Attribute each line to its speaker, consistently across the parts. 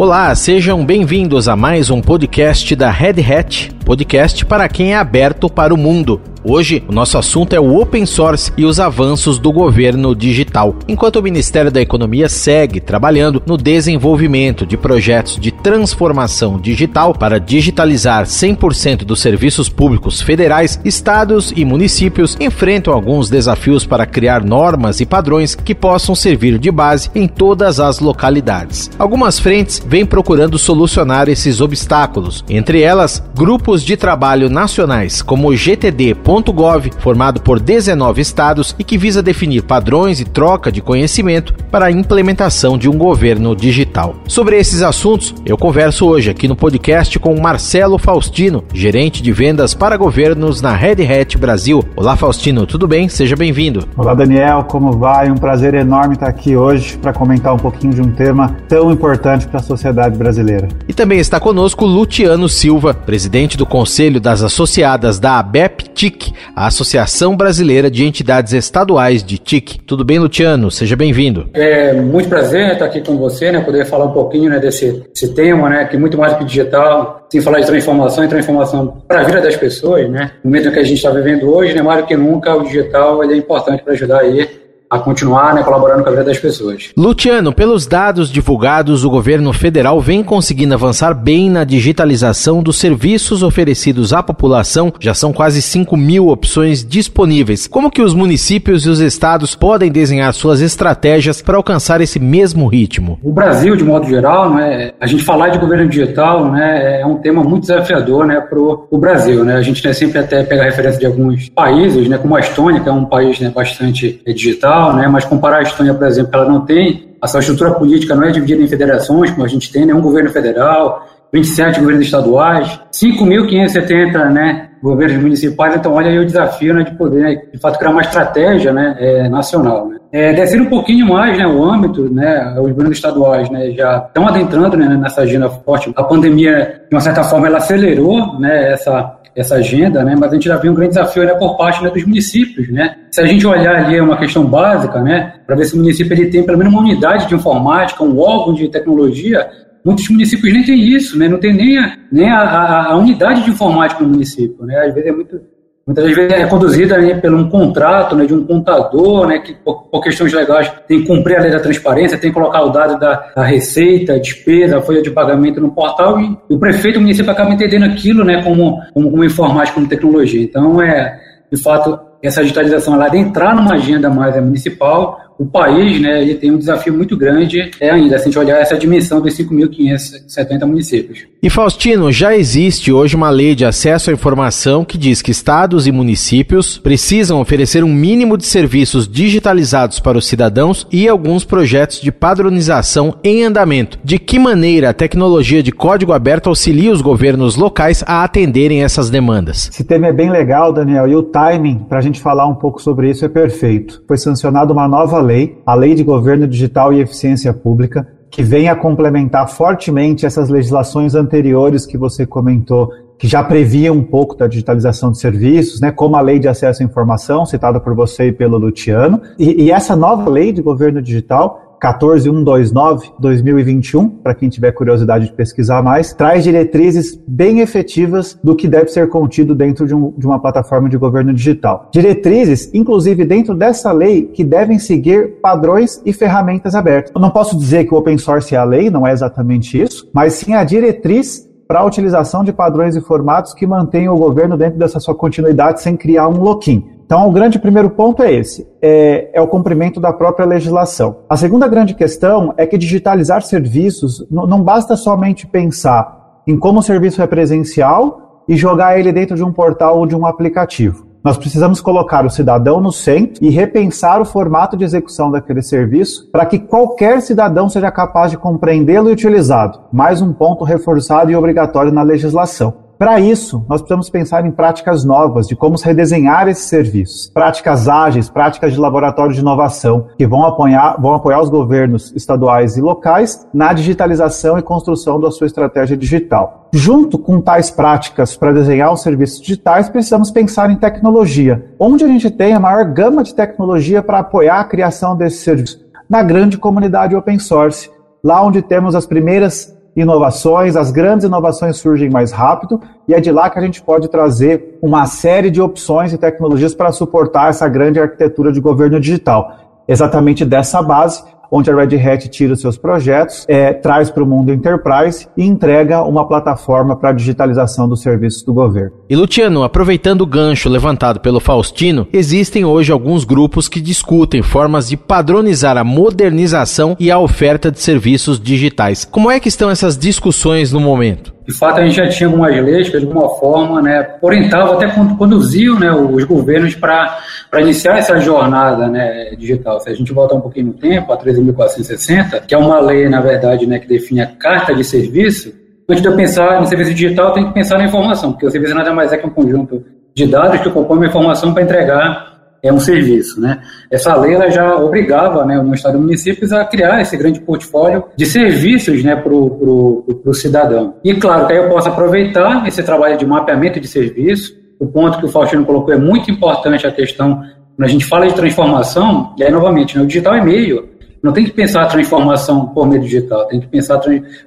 Speaker 1: Olá, sejam bem-vindos a mais um podcast da Red Hat, podcast para quem é aberto para o mundo. Hoje, o nosso assunto é o open source e os avanços do governo digital. Enquanto o Ministério da Economia segue trabalhando no desenvolvimento de projetos de transformação digital para digitalizar 100% dos serviços públicos federais, estados e municípios enfrentam alguns desafios para criar normas e padrões que possam servir de base em todas as localidades. Algumas frentes vêm procurando solucionar esses obstáculos, entre elas grupos de trabalho nacionais como o GTD .gov, formado por 19 estados e que visa definir padrões e troca de conhecimento para a implementação de um governo digital. Sobre esses assuntos, eu converso hoje aqui no podcast com Marcelo Faustino, gerente de vendas para governos na Red Hat Brasil. Olá, Faustino, tudo bem? Seja bem-vindo.
Speaker 2: Olá, Daniel, como vai? Um prazer enorme estar aqui hoje para comentar um pouquinho de um tema tão importante para a sociedade brasileira.
Speaker 1: E também está conosco Luciano Silva, presidente do Conselho das Associadas da ABEP-TIC TIC, a Associação Brasileira de Entidades Estaduais de TIC. Tudo bem, Luciano? Seja bem-vindo.
Speaker 3: É muito prazer estar aqui com você, né, poder falar um pouquinho né, desse, desse tema, né, que é muito mais do que digital, sem falar de transformação e transformação para a vida das pessoas, né? No momento que a gente está vivendo hoje, né, mais do que nunca, o digital é importante para ajudar aí a continuar né, colaborando com a vida das pessoas.
Speaker 1: Luciano, pelos dados divulgados, o governo federal vem conseguindo avançar bem na digitalização dos serviços oferecidos à população. Já são quase 5 mil opções disponíveis. Como que os municípios e os estados podem desenhar suas estratégias para alcançar esse mesmo ritmo?
Speaker 3: O Brasil, de modo geral, né, a gente falar de governo digital né, é um tema muito desafiador né, para o Brasil. Né? A gente né, sempre até pega a referência de alguns países, né, como a Estônia, que é um país né, bastante é, né? mas comparar a Estônia, por exemplo, ela não tem, essa estrutura política não é dividida em federações, como a gente tem, nenhum governo federal, 27 governos estaduais, 5.570 né, governos municipais, então olha aí o desafio né, de poder, né, de fato, criar uma estratégia né, é, nacional. Né. É, descendo um pouquinho mais né, o âmbito, né, os governos estaduais né, já estão adentrando né, nessa agenda forte. A pandemia, de uma certa forma, ela acelerou né, essa, essa agenda, né? mas a gente já viu um grande desafio né, por parte né, dos municípios. Né? Se a gente olhar ali é uma questão básica, né, para ver se o município ele tem pelo menos uma unidade de informática, um órgão de tecnologia, muitos municípios nem têm isso, né? não tem nem a, nem a, a, a unidade de informática no município. Né? Às vezes é muito muitas vezes é conduzida né, por um contrato né, de um contador, né, que por, por, questões legais tem que cumprir a lei da transparência, tem que colocar o dado da, da receita, despesa, folha de pagamento no portal e, o prefeito, o município acaba entendendo aquilo né, como, como, como informática, como tecnologia. Então, é, de fato, essa digitalização ela de entrar numa agenda mais municipal, o país né, ele tem um desafio muito grande é ainda, se a gente olhar essa dimensão dos 5.570 municípios.
Speaker 1: E Faustino, já existe hoje uma lei de acesso à informação que diz que estados e municípios precisam oferecer um mínimo de serviços digitalizados para os cidadãos e alguns projetos de padronização em andamento. De que maneira a tecnologia de código aberto auxilia os governos locais a atenderem essas demandas?
Speaker 2: Esse tema é bem legal, Daniel, e o timing para a gente falar um pouco sobre isso é perfeito. Foi sancionada uma nova lei, a Lei de Governo Digital e Eficiência Pública, que vem a complementar fortemente essas legislações anteriores que você comentou, que já previa um pouco da digitalização de serviços, né, como a Lei de Acesso à Informação, citada por você e pelo Luciano. E, e essa nova lei de governo digital 14129-2021, para quem tiver curiosidade de pesquisar mais, traz diretrizes bem efetivas do que deve ser contido dentro de, um, de, uma plataforma de governo digital. Diretrizes, inclusive dentro dessa lei, que devem seguir padrões e ferramentas abertas. Eu não posso dizer que o open source é a lei, não é exatamente isso, mas sim a diretriz para a utilização de padrões e formatos que mantenham o governo dentro dessa sua continuidade sem criar um lock-in. Então, o grande primeiro ponto é esse: é, é, o cumprimento da própria legislação. A segunda grande questão é que digitalizar serviços não basta somente pensar em como o serviço é presencial e jogar ele dentro de um portal ou de um aplicativo. Nós precisamos colocar o cidadão no centro e repensar o formato de execução daquele serviço para que qualquer cidadão seja capaz de compreendê-lo e utilizá-lo. Mais um ponto reforçado e obrigatório na legislação. Para isso, nós precisamos pensar em práticas novas de como redesenhar esses serviços. Práticas ágeis, práticas de laboratório de inovação, que vão apoiar, vão apoiar os governos estaduais e locais na digitalização e construção da sua estratégia digital. Junto com tais práticas para desenhar os serviços digitais, precisamos pensar em tecnologia. Onde a gente tem a maior gama de tecnologia para apoiar a criação desses serviços? Na grande comunidade open source, lá onde temos as primeiras inovações, as grandes inovações surgem mais rápido e é de lá que a gente pode trazer uma série de opções e tecnologias para suportar essa grande arquitetura de governo digital. Exatamente dessa base, onde a Red Hat tira seus projetos, é, traz para o mundo enterprise e entrega uma plataforma para a digitalização dos serviços do governo.
Speaker 1: E Luciano, aproveitando o gancho levantado pelo Faustino, existem hoje alguns grupos que discutem formas de padronizar a modernização e a oferta de serviços digitais. Como é que estão essas discussões no momento?
Speaker 3: De fato, a gente já tinha algumas leis que, de alguma forma, né, orientavam, até conduziam né, os governos para iniciar essa jornada né, digital. Se a gente voltar um pouquinho no tempo, a 13.460, que é uma lei, na verdade, né, que define a carta de serviço, antes de eu pensar no serviço digital, tem que pensar na informação, porque o serviço nada mais é que um conjunto de dados que compõem uma informação para entregar é um serviço. Né? Essa lei ela já obrigava né, o Estado e municípios a criar esse grande portfólio de serviços né, para o cidadão. E claro que aí eu posso aproveitar esse trabalho de mapeamento de serviço. O ponto que o Faustino colocou é muito importante a questão, quando a gente fala de transformação, e aí novamente, né, o digital é meio, não tem que pensar a transformação por meio digital, tem que pensar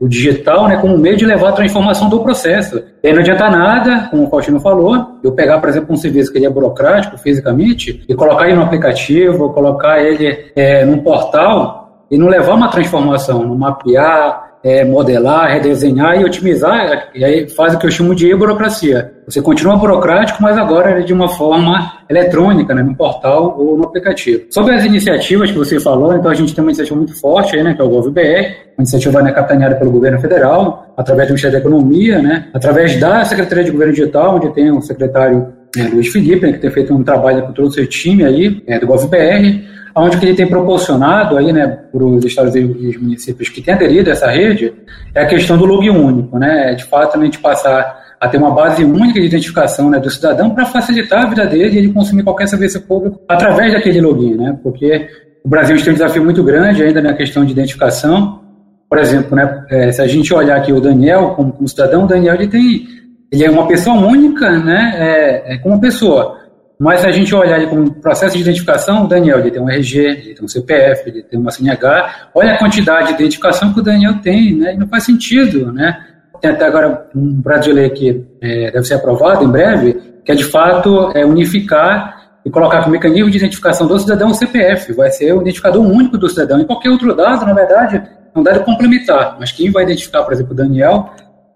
Speaker 3: o digital né, como meio de levar a transformação do processo. E aí não adianta nada, como o Faustino falou, eu pegar, por exemplo, um serviço que ele é burocrático fisicamente e colocar ele no aplicativo, colocar ele é, num portal e não levar uma transformação, não mapear, é, modelar, redesenhar e otimizar, e aí faz o que eu chamo de burocracia. Você continua burocrático, mas agora é de uma forma eletrônica, né, no portal ou no aplicativo. Sobre as iniciativas que você falou, então a gente tem uma iniciativa muito forte aí, né, que é o GovBR, uma iniciativa né, capitaneada pelo governo federal, através do Ministério da Economia, né, através da Secretaria de Governo Digital, onde tem o secretário é, Luiz Felipe, né, que tem feito um trabalho com todo o seu time aí, é, do GovBR, onde que ele tem proporcionado aí, né, para os estados e os municípios que têm aderido a essa rede, é a questão do login único, né, de fato a gente passar a ter uma base única de identificação né, do cidadão para facilitar a vida dele e ele consumir qualquer serviço público através daquele login, né, porque o Brasil tem um desafio muito grande ainda na questão de identificação, por exemplo, né, é, se a gente olhar aqui o Daniel como, como cidadão, o Daniel ele tem ele é uma pessoa única, né, é, é como pessoa, mas se a gente olhar ele como processo de identificação, o Daniel ele tem um RG, ele tem um CPF, ele tem uma CNH. Olha a quantidade de identificação que o Daniel tem, né? E não faz sentido, né? Tem até agora um projeto de lei que é, deve ser aprovado em breve, que é de fato é, unificar e colocar como mecanismo de identificação do cidadão o CPF. Vai ser o identificador único do cidadão. E qualquer outro dado, na verdade, é um dado complementar. Mas quem vai identificar, por exemplo, o Daniel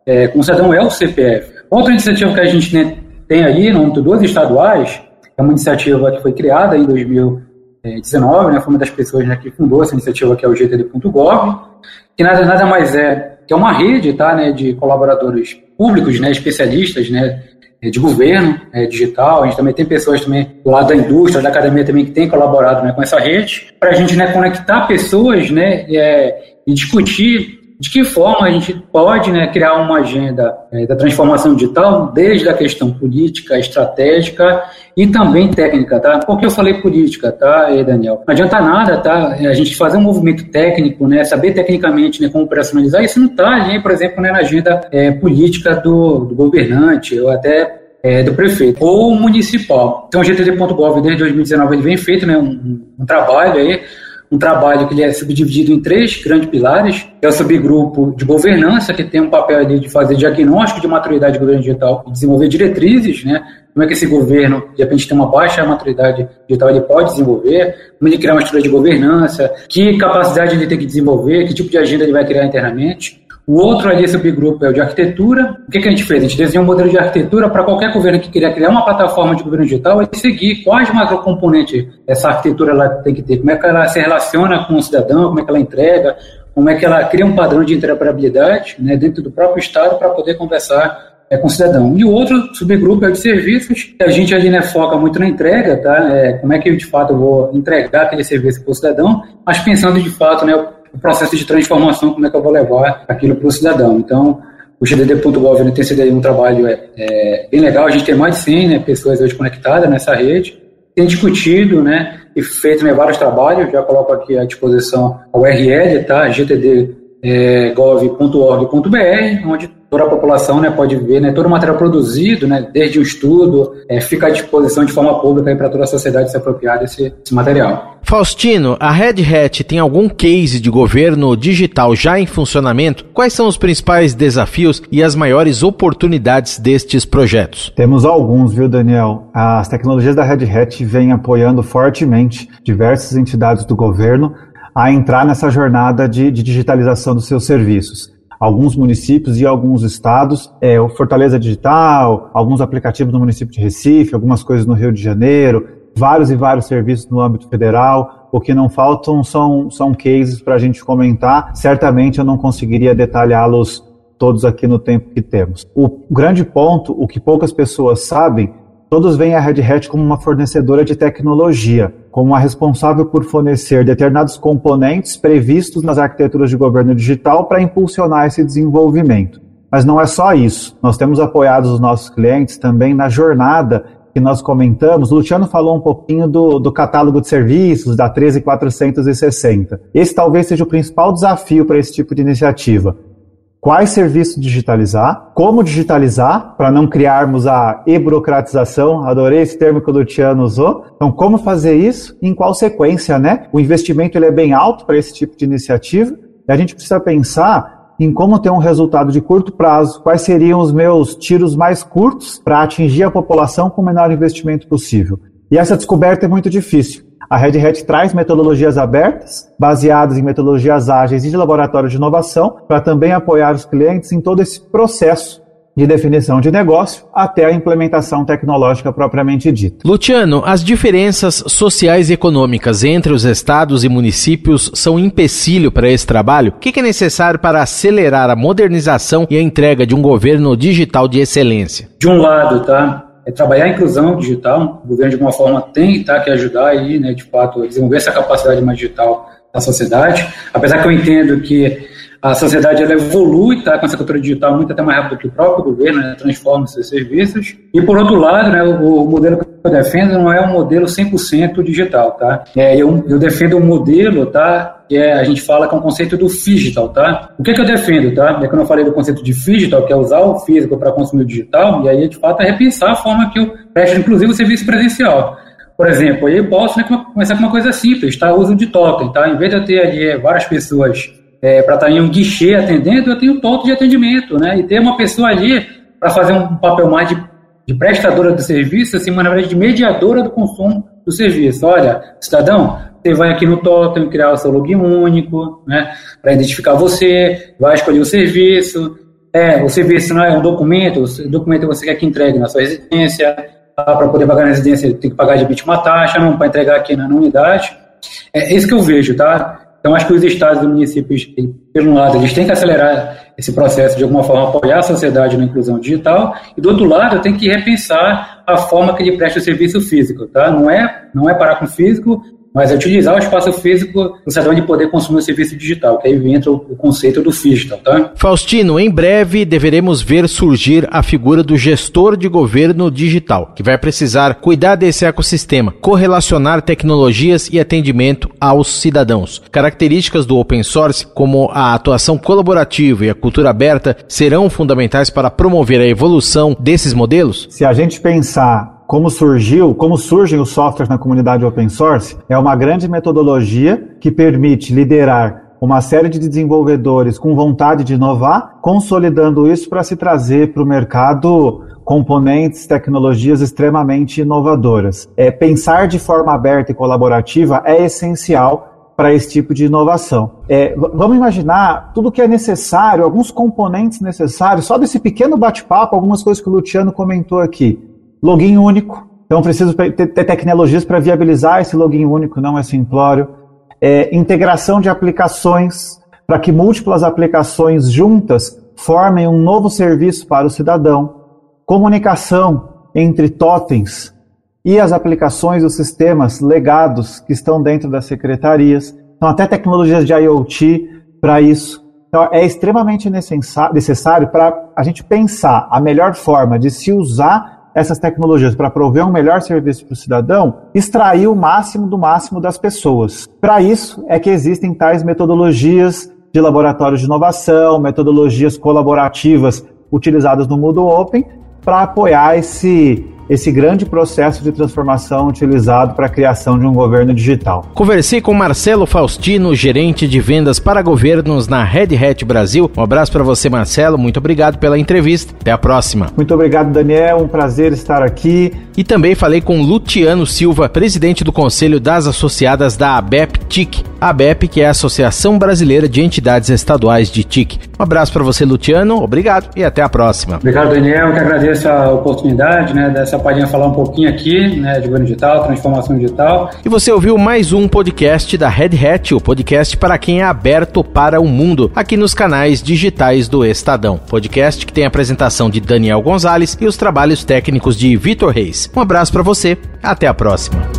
Speaker 3: é, como cidadão é o CPF. Outra iniciativa que a gente tem aí, no âmbito dos estaduais, é uma iniciativa que foi criada em 2019, né, foi uma das pessoas né, que fundou essa iniciativa, que é o GTD.gov, que nada, nada mais é que é uma rede tá, né, de colaboradores públicos, né, especialistas né, de governo é, digital. A gente também tem pessoas também do lado da indústria, da academia também que tem colaborado né, com essa rede, para a gente né, conectar pessoas né, é, e discutir de que forma a gente pode né, criar uma agenda é, da transformação digital, desde a questão política, estratégica e também técnica, tá? Por que eu falei política, tá, Daniel? Não adianta nada, tá? A gente fazer um movimento técnico, né, saber tecnicamente né, como operacionalizar, isso não está ali, por exemplo, né, na agenda é, política do, do governante, ou até é, do prefeito, ou municipal. Então, o GTD.gov, desde 2019, ele vem feito né, um, um trabalho aí um trabalho que ele é subdividido em três grandes pilares, é o subgrupo de governança, que tem um papel ali de fazer diagnóstico de maturidade de governo digital e desenvolver diretrizes, né? Como é que esse governo, de repente, tem uma baixa maturidade digital, ele pode desenvolver, como ele criar uma estrutura de governança, que capacidade ele tem que desenvolver, que tipo de agenda ele vai criar internamente. O outro ali, subgrupo, é o de arquitetura. O que, que a gente fez? A gente desenhou um modelo de arquitetura para qualquer governo que queria criar uma plataforma de governo digital e seguir quais macrocomponentes essa arquitetura ela tem que ter, como é que ela se relaciona com o cidadão, como é que ela entrega, como é que ela cria um padrão de interoperabilidade né, dentro do próprio Estado para poder conversar é, com o cidadão. E o outro subgrupo é de serviços, a gente ali né, foca muito na entrega, tá? É, como é que eu, de fato, vou entregar aquele serviço para o cidadão, mas pensando, de fato, né, o processo de transformação, como é que eu vou levar aquilo para o cidadão. Então, o GDD.gov tem sido um trabalho é, é, bem legal, a gente tem mais de 100 né, pessoas hoje conectadas nessa rede, tem discutido né, e feito né, vários trabalhos, já coloco aqui à disposição a URL, tá? gtdgov.org.br, onde toda a população né, pode ver, né, todo o material produzido, né, desde o estudo, é, fica à disposição de forma pública para toda a sociedade se apropriar desse, desse, material.
Speaker 1: Faustino, a Red Hat tem algum case de governo digital já em funcionamento? Quais são os principais desafios e as maiores oportunidades destes projetos?
Speaker 2: Temos alguns, viu, Daniel? As tecnologias da Red Hat vêm apoiando fortemente diversas entidades do governo a entrar nessa jornada de, de digitalização dos seus serviços alguns municípios e alguns estados, é, o Fortaleza Digital, alguns aplicativos no município de Recife, algumas coisas no Rio de Janeiro, vários e vários serviços no âmbito federal. O que não faltam são, são cases para a gente comentar. Certamente eu não conseguiria detalhá-los todos aqui no tempo que temos. O grande ponto, o que poucas pessoas sabem, todos veem a Red Hat como uma fornecedora de tecnologia, como a responsável por fornecer determinados componentes previstos nas arquiteturas de governo digital para impulsionar esse desenvolvimento. Mas não é só isso. Nós temos apoiado os nossos clientes também na jornada que nós comentamos. O Luciano falou um pouquinho do, do catálogo de serviços da 13460. Esse talvez seja o principal desafio para esse tipo de iniciativa quais serviços digitalizar, como digitalizar, para não criarmos a e-burocratização, adorei esse termo que o Luciano usou. Então, como fazer isso em qual sequência, né? O investimento ele é bem alto para esse tipo de iniciativa e a gente precisa pensar em como ter um resultado de curto prazo, quais seriam os meus tiros mais curtos para atingir a população com o menor investimento possível. E essa descoberta é muito difícil. A Red Hat traz metodologias abertas, baseadas em metodologias ágeis e de laboratório de inovação, para também apoiar os clientes em todo esse processo de definição de negócio até a implementação tecnológica propriamente dita.
Speaker 1: Luciano, as diferenças sociais e econômicas entre os estados e municípios são um empecilho para esse trabalho? O que é necessário para acelerar a modernização e a entrega de um governo digital de excelência?
Speaker 3: De um lado, tá? É trabalhar a inclusão digital. O governo, de alguma forma, tem tá, que ajudar aí, né, de fato, a desenvolver essa capacidade mais digital da sociedade. Apesar que eu entendo que a sociedade ela evolui tá, com essa cultura digital muito até mais rápido que o próprio governo, né, transforma seus serviços. E, por outro lado, né, o, o, modelo que eu defendo não é um modelo 100% digital. Tá? É, eu, eu defendo um modelo tá, que é, a gente fala é um conceito do digital. Tá? O que, que eu defendo? Tá? É quando eu falei do conceito de digital, que é usar o físico para consumir o digital, e aí, de fato, é repensar a forma que eu presto, inclusive, o serviço presencial. Por exemplo, eu posso né, começar com uma coisa simples, tá? O uso de token, tá? Em vez de eu ter ali várias pessoas é, para estar em um guichê atendendo, eu tenho toque de atendimento, né? E ter uma pessoa ali para fazer um papel mais de, de, prestadora do serviço, assim, mas na verdade de mediadora do consumo do serviço. Olha, cidadão, você vai aqui no totem criar o seu login único, né? Para identificar você, vai escolher o serviço. É, o serviço não é um documento, o documento você quer que entregue na sua residência, tá? para poder pagar na residência tem que pagar de bit uma taxa, não para entregar aqui na, na unidade. É isso que eu vejo, tá? Então, acho que os estados e municípios, um lado, eles têm que acelerar esse processo de alguma forma, apoiar a sociedade na inclusão digital, e do outro lado, tem que repensar a forma que ele presta o serviço físico. Tá? Não, é, não é parar com o físico, mas é utilizar o espaço físico no cidadão de poder consumir o serviço digital, que aí entra o conceito do digital, tá?
Speaker 1: Faustino, em breve deveremos ver surgir a figura do gestor de governo digital, que vai precisar cuidar desse ecossistema, correlacionar tecnologias e atendimento aos cidadãos. Características do open source, como a atuação colaborativa e a cultura aberta, serão fundamentais para promover a evolução desses modelos?
Speaker 2: Se a gente pensar como surgiu, como surgem os softwares na comunidade open source, é uma grande metodologia que permite liderar uma série de desenvolvedores com vontade de inovar, consolidando isso para se trazer para o mercado componentes, tecnologias extremamente inovadoras. É, pensar de forma aberta e colaborativa é essencial para esse tipo de inovação. É, vamos imaginar tudo que é necessário, alguns componentes necessários, só desse pequeno bate-papo, algumas coisas que o Luciano comentou aqui login único. Então, preciso ter, tecnologias para viabilizar esse login único, não é simplório. É, integração de aplicações, para que múltiplas aplicações juntas formem um novo serviço para o cidadão. Comunicação entre totens e as aplicações os sistemas legados que estão dentro das secretarias. Então, até tecnologias de IoT para isso. Então, é extremamente necessário para a gente pensar a melhor forma de se usar essas tecnologias para prover um melhor serviço para o cidadão, extrair o máximo do máximo das pessoas. Para isso é que existem tais metodologias de laboratórios de inovação, metodologias colaborativas utilizadas no Moodle Open para apoiar esse esse grande processo de transformação utilizado para a criação de um governo digital.
Speaker 1: Conversei com Marcelo Faustino, gerente de vendas para governos na Red Hat Brasil. Um abraço para você, Marcelo. Muito obrigado pela entrevista. Até a próxima.
Speaker 2: Muito obrigado, Daniel. Um prazer estar aqui.
Speaker 1: E também falei com Luciano Silva, presidente do Conselho das Associadas da ABEP-TIC. A ABEP, que é a Associação Brasileira de Entidades Estaduais de TIC. Um abraço para você, Luciano. Obrigado e até a próxima.
Speaker 3: Obrigado, Daniel. Eu que agradeço a oportunidade né, dessa essa palhinha falar um pouquinho aqui, né, de governo digital, transformação digital.
Speaker 1: E você ouviu mais um podcast da Red Hat, o podcast para quem é aberto para o mundo, aqui nos canais digitais do Estadão. Podcast que tem a apresentação de Daniel Gonzalez e os trabalhos técnicos de Vitor Reis. Um abraço para você, até a próxima.